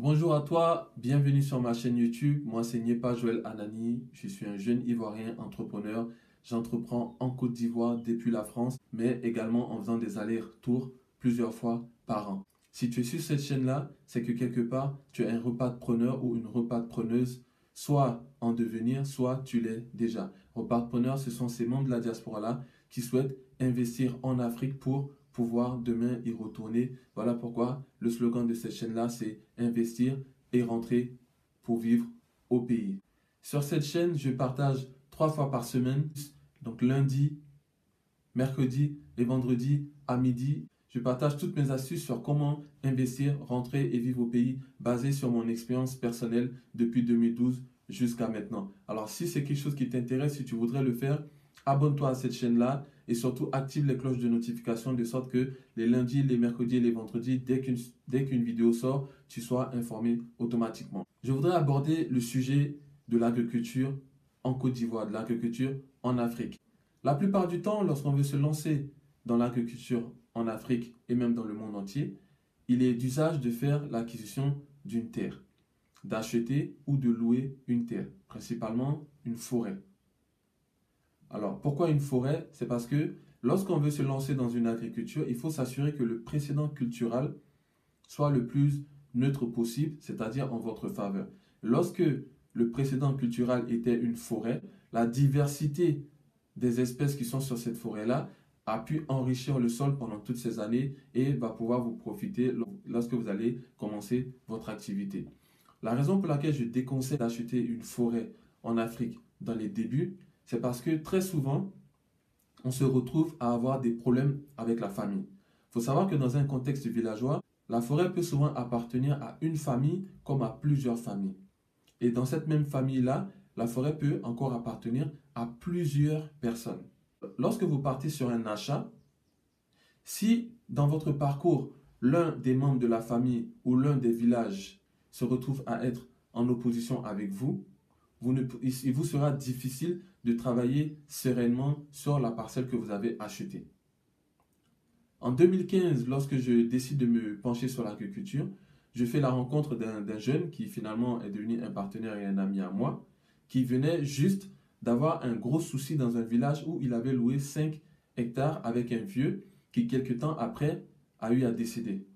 Bonjour à toi, bienvenue sur ma chaîne YouTube. Moi, c'est Niepa Joël Anani. Je suis un jeune Ivoirien entrepreneur. J'entreprends en Côte d'Ivoire depuis la France, mais également en faisant des allers-retours plusieurs fois par an. Si tu es sur cette chaîne-là, c'est que quelque part, tu es un repas de preneur ou une repas de preneuse, soit en devenir, soit tu l'es déjà. Repas de preneur, ce sont ces membres de la diaspora-là qui souhaitent investir en Afrique pour pouvoir demain y retourner. Voilà pourquoi le slogan de cette chaîne-là, c'est investir et rentrer pour vivre au pays. Sur cette chaîne, je partage trois fois par semaine, donc lundi, mercredi et vendredi à midi. Je partage toutes mes astuces sur comment investir, rentrer et vivre au pays basé sur mon expérience personnelle depuis 2012 jusqu'à maintenant. Alors si c'est quelque chose qui t'intéresse, si tu voudrais le faire, abonne-toi à cette chaîne-là et surtout active les cloches de notification de sorte que les lundis, les mercredis et les vendredis, dès qu'une vidéo sort, tu sois informé automatiquement. Je voudrais aborder le sujet de l'agriculture en Côte d'Ivoire, de l'agriculture en Afrique. La plupart du temps, lorsqu'on veut se lancer dans l'agriculture en Afrique et même dans le monde entier, il est d'usage de faire l'acquisition d'une terre, d'acheter ou de louer une terre, principalement une forêt. Alors, pourquoi une forêt? C'est parce que lorsqu'on veut se lancer dans une agriculture, il faut s'assurer que le précédent culturel soit le plus neutre possible, c'est-à-dire en votre faveur. Lorsque le précédent culturel était une forêt, la diversité des espèces qui sont sur cette forêt-là a pu enrichir le sol pendant toutes ces années et va pouvoir vous profiter lorsque vous allez commencer votre activité. La raison pour laquelle je déconseille d'acheter une forêt en Afrique dans les débuts, c'est parce que très souvent, on se retrouve à avoir des problèmes avec la famille. Il faut savoir que dans un contexte villageois, la forêt peut souvent appartenir à une famille comme à plusieurs familles. Et dans cette même famille-là, la forêt peut encore appartenir à plusieurs personnes. Lorsque vous partez sur un achat, si dans votre parcours, l'un des membres de la famille ou l'un des villages se retrouve à être en opposition avec vous, il vous sera difficile de travailler sereinement sur la parcelle que vous avez achetée. En 2015, lorsque je décide de me pencher sur l'agriculture, je fais la rencontre d'un jeune qui finalement est devenu un partenaire et un ami à moi, qui venait juste d'avoir un gros souci dans un village où il avait loué 5 hectares avec un vieux qui, quelque temps après, a eu à décéder.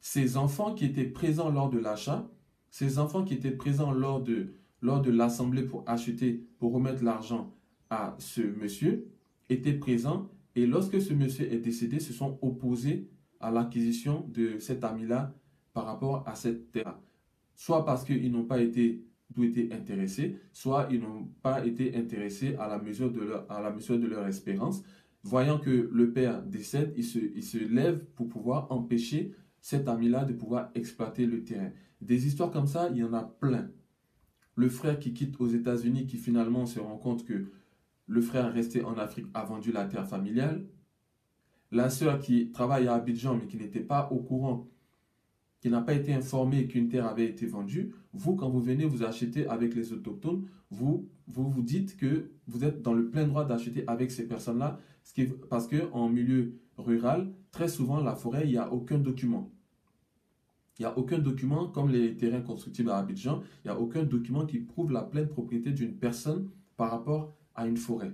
Ces enfants qui étaient présents lors de l'achat, ces enfants qui étaient présents lors de lors de l'assemblée pour acheter, pour remettre l'argent à ce monsieur, étaient présents et lorsque ce monsieur est décédé, se sont opposés à l'acquisition de cet ami-là par rapport à cette terre. Soit parce qu'ils n'ont pas été intéressés, soit ils n'ont pas été intéressés à la mesure de leur, espérance. Voyant que le père décède, il se, il se lève pour pouvoir empêcher cet ami-là de pouvoir exploiter le terrain. Des histoires comme ça, il y en a plein le frère qui quitte aux États-Unis, qui finalement se rend compte que le frère resté en Afrique a vendu la terre familiale, la sœur qui travaille à Abidjan mais qui n'était pas au courant, qui n'a pas été informée qu'une terre avait été vendue, vous, quand vous venez vous acheter avec les autochtones, vous vous, vous dites que vous êtes dans le plein droit d'acheter avec ces personnes-là, parce qu'en milieu rural, très souvent, la forêt, il n'y a aucun document. Il n'y a aucun document, comme les terrains constructibles à Abidjan, il n'y a aucun document qui prouve la pleine propriété d'une personne par rapport à une forêt.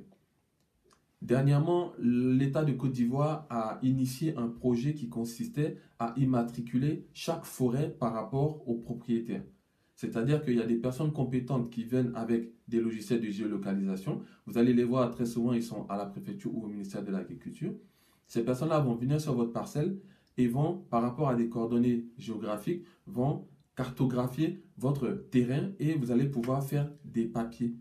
Dernièrement, l'État de Côte d'Ivoire a initié un projet qui consistait à immatriculer chaque forêt par rapport aux propriétaires. C'est-à-dire qu'il y a des personnes compétentes qui viennent avec des logiciels de géolocalisation. Vous allez les voir très souvent, ils sont à la préfecture ou au ministère de l'Agriculture. Ces personnes-là vont venir sur votre parcelle, et vont, par rapport à des coordonnées géographiques, vont cartographier votre terrain et vous allez pouvoir faire des papiers.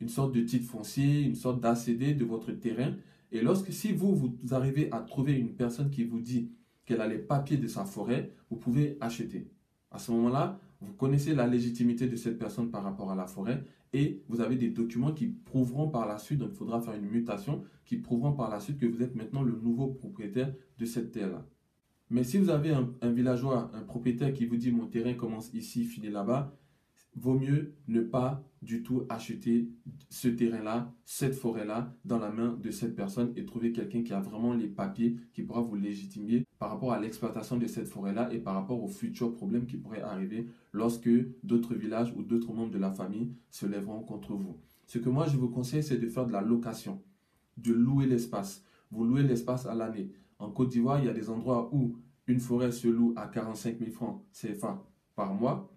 Une sorte de titre foncier, une sorte d'ACD de votre terrain. Et lorsque, si vous, vous arrivez à trouver une personne qui vous dit qu'elle a les papiers de sa forêt, vous pouvez acheter. À ce moment-là, vous connaissez la légitimité de cette personne par rapport à la forêt et vous avez des documents qui prouveront par la suite, donc il faudra faire une mutation, qui prouveront par la suite que vous êtes maintenant le nouveau propriétaire de cette terre-là. Mais si vous avez un, villageois, un propriétaire qui vous dit mon terrain commence ici, finit là-bas, vaut mieux ne pas du tout acheter ce terrain-là, cette forêt-là, dans la main de cette personne et trouver quelqu'un qui a vraiment les papiers, qui pourra vous légitimer par rapport à l'exploitation de cette forêt-là et par rapport aux futurs problèmes qui pourraient arriver lorsque d'autres villages ou d'autres membres de la famille se lèveront contre vous. Ce que moi je vous conseille, c'est de faire de la location, de louer l'espace. Vous louez l'espace à l'année. En Côte d'Ivoire, il y a des endroits où une forêt se loue à 45 000 francs CFA par mois,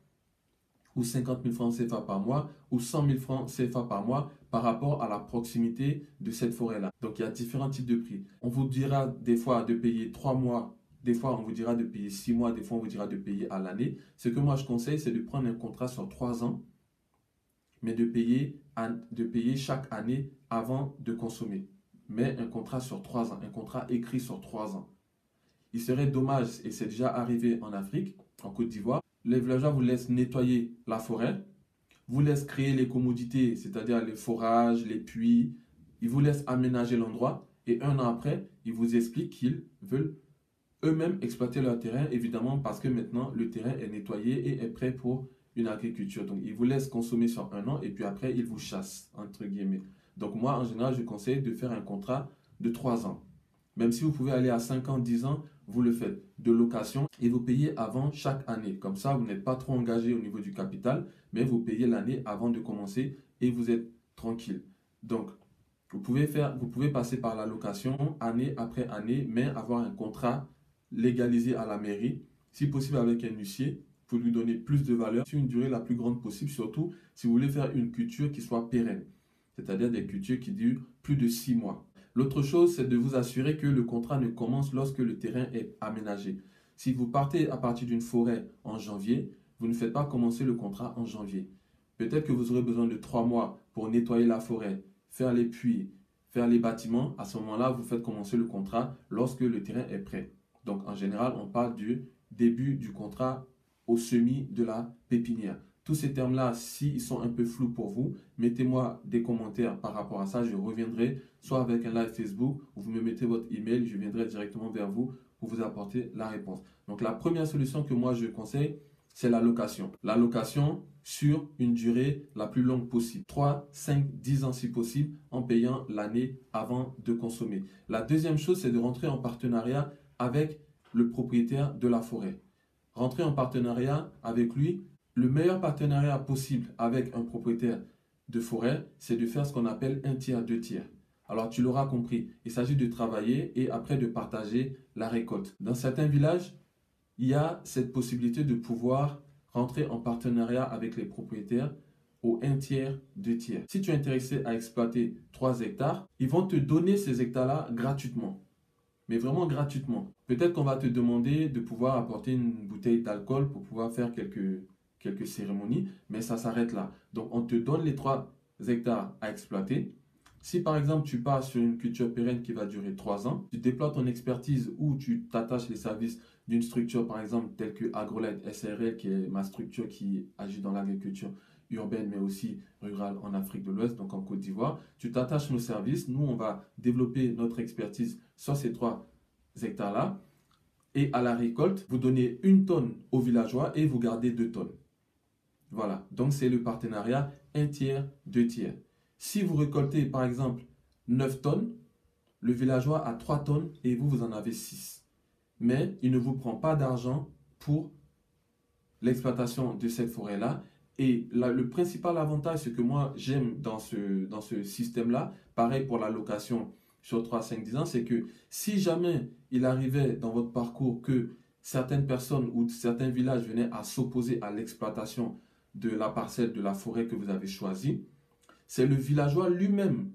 ou 50 000 francs CFA par mois, ou 100 000 francs CFA par mois par rapport à la proximité de cette forêt-là. Donc il y a différents types de prix. On vous dira des fois de payer 3 mois, des fois on vous dira de payer 6 mois, des fois on vous dira de payer à l'année. Ce que moi je conseille, c'est de prendre un contrat sur 3 ans, mais de payer, de payer chaque année avant de consommer. Mais un contrat sur 3 ans, un contrat écrit sur 3 ans. Il serait dommage, et c'est déjà arrivé en Afrique, en Côte d'Ivoire, les villageois vous laissent nettoyer la forêt, vous laissent créer les commodités, c'est-à-dire les forages, les puits, ils vous laissent aménager l'endroit et un an après, ils vous expliquent qu'ils veulent eux-mêmes exploiter leur terrain, évidemment parce que maintenant le terrain est nettoyé et est prêt pour une agriculture. Donc ils vous laissent consommer sur un an et puis après ils vous chassent, entre guillemets. Donc moi, en général, je conseille de faire un contrat de trois ans. Même si vous pouvez aller à 5 ans, 10 ans, vous le faites de location et vous payez avant chaque année. Comme ça, vous n'êtes pas trop engagé au niveau du capital, mais vous payez l'année avant de commencer et vous êtes tranquille. Donc, vous pouvez, faire, vous pouvez passer par la location année après année, mais avoir un contrat légalisé à la mairie, si possible avec un huissier, pour lui donner plus de valeur sur une durée la plus grande possible, surtout si vous voulez faire une culture qui soit pérenne, c'est-à-dire des cultures qui durent plus de six mois. L'autre chose, c'est de vous assurer que le contrat ne commence lorsque le terrain est aménagé. Si vous partez à partir d'une forêt en janvier, vous ne faites pas commencer le contrat en janvier. Peut-être que vous aurez besoin de trois mois pour nettoyer la forêt, faire les puits, faire les bâtiments. À ce moment-là, vous faites commencer le contrat lorsque le terrain est prêt. Donc, en général, on parle du début du contrat au semis de la pépinière. Tous ces termes-là, s'ils sont un peu flous pour vous, mettez-moi des commentaires par rapport à ça. Je reviendrai soit avec un live Facebook ou vous me mettez votre email, je viendrai directement vers vous pour vous apporter la réponse. Donc la première solution que moi je conseille, c'est la location. La location sur une durée la plus longue possible. 3, 5, 10 ans si possible en payant l'année avant de consommer. La deuxième chose, c'est de rentrer en partenariat avec le propriétaire de la forêt. Rentrer en partenariat avec lui le meilleur partenariat possible avec un propriétaire de forêt, c'est de faire ce qu'on appelle un tiers, deux tiers. Alors tu l'auras compris, il s'agit de travailler et après de partager la récolte. Dans certains villages, il y a cette possibilité de pouvoir rentrer en partenariat avec les propriétaires au un tiers, deux tiers. Si tu es intéressé à exploiter 3 hectares, ils vont te donner ces hectares-là gratuitement. Mais vraiment gratuitement. Peut-être qu'on va te demander de pouvoir apporter une bouteille d'alcool pour pouvoir faire quelques quelques cérémonies, mais ça s'arrête là. Donc, on te donne les 3 hectares à exploiter. Si par exemple tu pars sur une culture pérenne qui va durer 3 ans, tu déploies ton expertise ou tu t'attaches les services d'une structure par exemple telle que AgroLight SRL qui est ma structure qui agit dans l'agriculture urbaine mais aussi rurale en Afrique de l'Ouest, donc en Côte d'Ivoire, tu t'attaches nos services, nous on va développer notre expertise sur ces 3 hectares-là et à la récolte, vous donnez une tonne aux villageois et vous gardez deux tonnes. Voilà, donc c'est le partenariat un tiers, deux tiers. Si vous récoltez par exemple 9 tonnes, le villageois a 3 tonnes et vous, vous en avez 6. Mais il ne vous prend pas d'argent pour l'exploitation de cette forêt-là. Et le principal avantage, ce que moi j'aime dans ce, dans ce système-là, pareil pour la location sur 3, 5, 10 ans, c'est que si jamais il arrivait dans votre parcours que certaines personnes ou certains villages venaient à s'opposer à l'exploitation de la parcelle de la forêt que vous avez choisie, c'est le villageois lui-même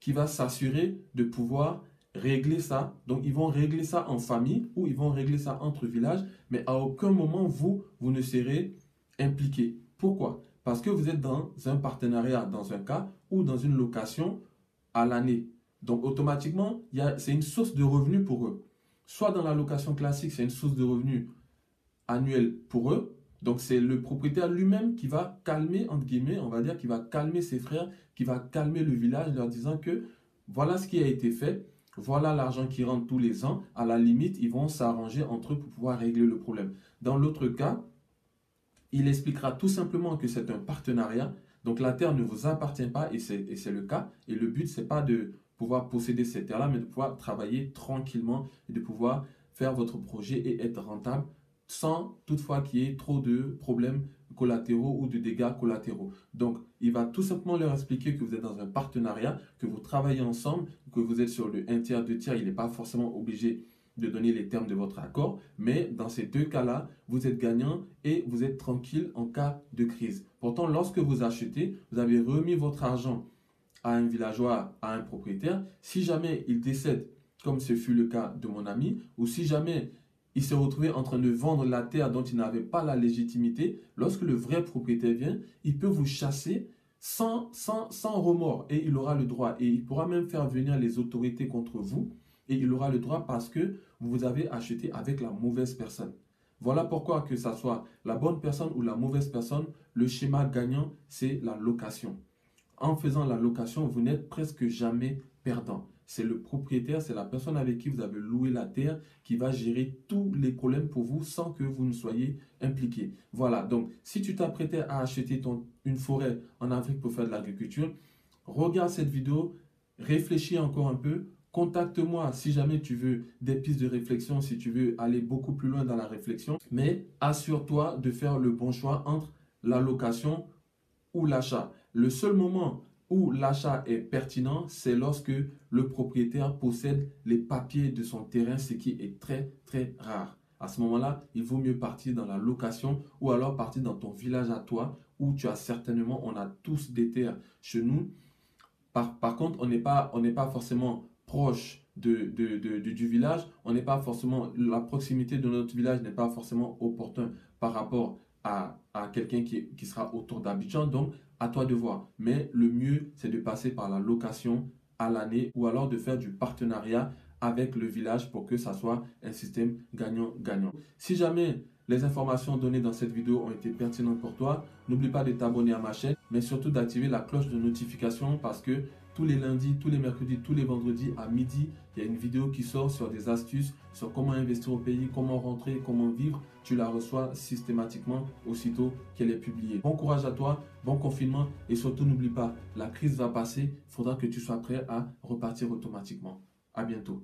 qui va s'assurer de pouvoir régler ça. Donc, ils vont régler ça en famille ou ils vont régler ça entre villages, mais à aucun moment, vous, vous ne serez impliqué. Pourquoi? Parce que vous êtes dans un partenariat, dans un cas, ou dans une location à l'année. Donc, automatiquement, c'est une source de revenus pour eux. Soit dans la location classique, c'est une source de revenus annuelle pour eux, donc c'est le propriétaire lui-même qui va calmer, entre guillemets, on va dire, qui va calmer ses frères, qui va calmer le village, leur disant que voilà ce qui a été fait, voilà l'argent qui rentre tous les ans, à la limite, ils vont s'arranger entre eux pour pouvoir régler le problème. Dans l'autre cas, il expliquera tout simplement que c'est un partenariat, donc la terre ne vous appartient pas et c'est le cas, et le but, c'est pas de pouvoir posséder cette terre-là, mais de pouvoir travailler tranquillement et de pouvoir faire votre projet et être rentable sans toutefois qu'il y ait trop de problèmes collatéraux ou de dégâts collatéraux. Donc, il va tout simplement leur expliquer que vous êtes dans un partenariat, que vous travaillez ensemble, que vous êtes sur le 1 tiers, 2 tiers. Il n'est pas forcément obligé de donner les termes de votre accord, mais dans ces deux cas-là, vous êtes gagnant et vous êtes tranquille en cas de crise. Pourtant, lorsque vous achetez, vous avez remis votre argent à un villageois, à un propriétaire. Si jamais il décède, comme ce fut le cas de mon ami, ou si jamais il s'est retrouvé en train de vendre la terre dont il n'avait pas la légitimité, lorsque le vrai propriétaire vient, il peut vous chasser sans, remords et il aura le droit. Et il pourra même faire venir les autorités contre vous et il aura le droit parce que vous avez acheté avec la mauvaise personne. Voilà pourquoi que ce soit la bonne personne ou la mauvaise personne, le schéma gagnant, c'est la location. En faisant la location, vous n'êtes presque jamais perdant. C'est le propriétaire, c'est la personne avec qui vous avez loué la terre qui va gérer tous les problèmes pour vous sans que vous ne soyez impliqué. Voilà, donc si tu t'apprêtais à acheter une forêt en Afrique pour faire de l'agriculture, regarde cette vidéo, réfléchis encore un peu, Contacte-moi si jamais tu veux des pistes de réflexion, si tu veux aller beaucoup plus loin dans la réflexion. Mais assure-toi de faire le bon choix entre la location l'achat. Le seul moment où l'achat est pertinent, c'est lorsque le propriétaire possède les papiers de son terrain, ce qui est très très rare. À ce moment-là, il vaut mieux partir dans la location ou alors partir dans ton village à toi où tu as certainement, on a tous des terres chez nous. Par, par contre, on n'est pas, on pas forcément proche de, du village, on n'est pas forcément, la proximité de notre village n'est pas forcément opportun par rapport à, quelqu'un qui, qui sera autour d'Abidjan. Donc, à toi de voir. Mais le mieux, c'est de passer par la location à l'année ou alors de faire du partenariat avec le village pour que ça soit un système gagnant-gagnant. Si jamais les informations données dans cette vidéo ont été pertinentes pour toi, n'oublie pas de t'abonner à ma chaîne, mais surtout d'activer la cloche de notification parce que tous les lundis, tous les mercredis, tous les vendredis à midi, il y a une vidéo qui sort sur des astuces, sur comment investir au pays, comment rentrer, comment vivre. Tu la reçois systématiquement aussitôt qu'elle est publiée. Bon courage à toi, bon confinement et surtout n'oublie pas, la crise va passer, il faudra que tu sois prêt à repartir automatiquement. À bientôt.